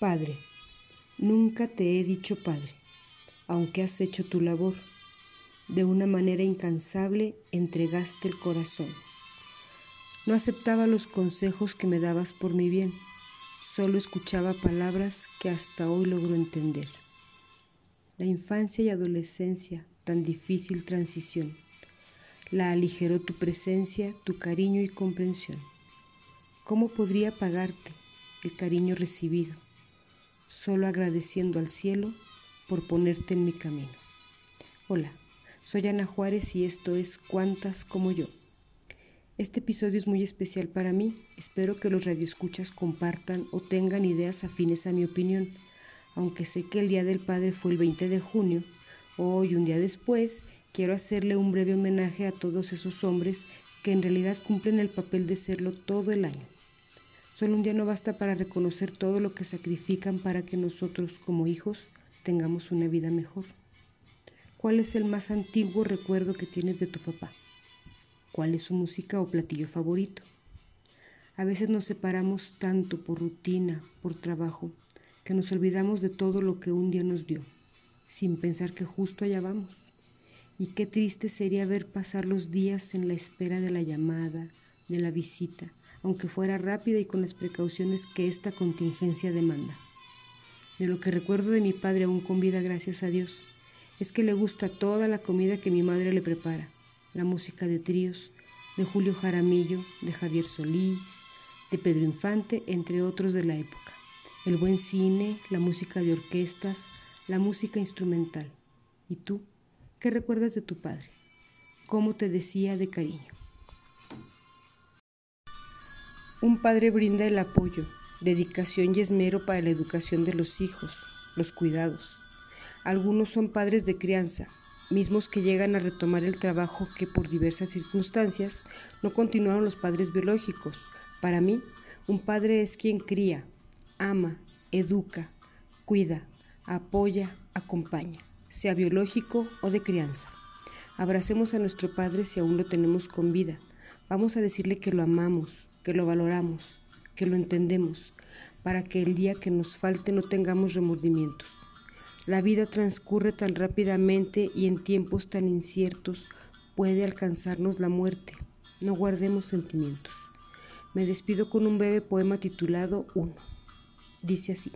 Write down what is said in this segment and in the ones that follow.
Padre, nunca te he dicho Padre, aunque has hecho tu labor. De una manera incansable entregaste el corazón. No aceptaba los consejos que me dabas por mi bien, solo escuchaba palabras que hasta hoy logro entender. La infancia y adolescencia, tan difícil transición, la aligeró tu presencia, tu cariño y comprensión. ¿Cómo podría pagarte el cariño recibido? Solo agradeciendo al cielo por ponerte en mi camino. Hola, soy Ana Juárez y esto es Cuantas como yo. Este episodio es muy especial para mí. Espero que los radioescuchas compartan o tengan ideas afines a mi opinión. Aunque sé que el Día del Padre fue el 20 de junio, hoy, un día después, quiero hacerle un breve homenaje a todos esos hombres que en realidad cumplen el papel de serlo todo el año. Solo un día no basta para reconocer todo lo que sacrifican para que nosotros como hijos tengamos una vida mejor. ¿Cuál es el más antiguo recuerdo que tienes de tu papá? ¿Cuál es su música o platillo favorito? A veces nos separamos tanto por rutina, por trabajo, que nos olvidamos de todo lo que un día nos dio, sin pensar que justo allá vamos. Y qué triste sería ver pasar los días en la espera de la llamada, de la visita, aunque fuera rápida y con las precauciones que esta contingencia demanda. De lo que recuerdo de mi padre aún con vida, gracias a Dios, es que le gusta toda la comida que mi madre le prepara, la música de tríos, de Julio Jaramillo, de Javier Solís, de Pedro Infante, entre otros de la época, el buen cine, la música de orquestas, la música instrumental. ¿Y tú? ¿Qué recuerdas de tu padre? ¿Cómo te decía de cariño? Un padre brinda el apoyo, dedicación y esmero para la educación de los hijos, los cuidados. Algunos son padres de crianza, mismos que llegan a retomar el trabajo que por diversas circunstancias no continuaron los padres biológicos. Para mí, un padre es quien cría, ama, educa, cuida, apoya, acompaña, sea biológico o de crianza. Abracemos a nuestro Padre si aún lo tenemos con vida. Vamos a decirle que lo amamos, que lo valoramos, que lo entendemos, para que el día que nos falte no tengamos remordimientos. La vida transcurre tan rápidamente y en tiempos tan inciertos puede alcanzarnos la muerte. No guardemos sentimientos. Me despido con un breve poema titulado Uno. Dice así.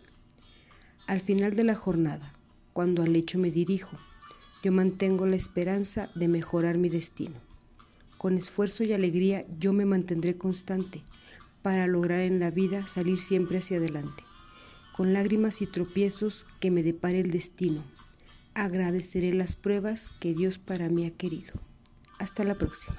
Al final de la jornada, cuando al lecho me dirijo, yo mantengo la esperanza de mejorar mi destino. Con esfuerzo y alegría yo me mantendré constante para lograr en la vida salir siempre hacia adelante. Con lágrimas y tropiezos que me depare el destino, agradeceré las pruebas que Dios para mí ha querido. Hasta la próxima.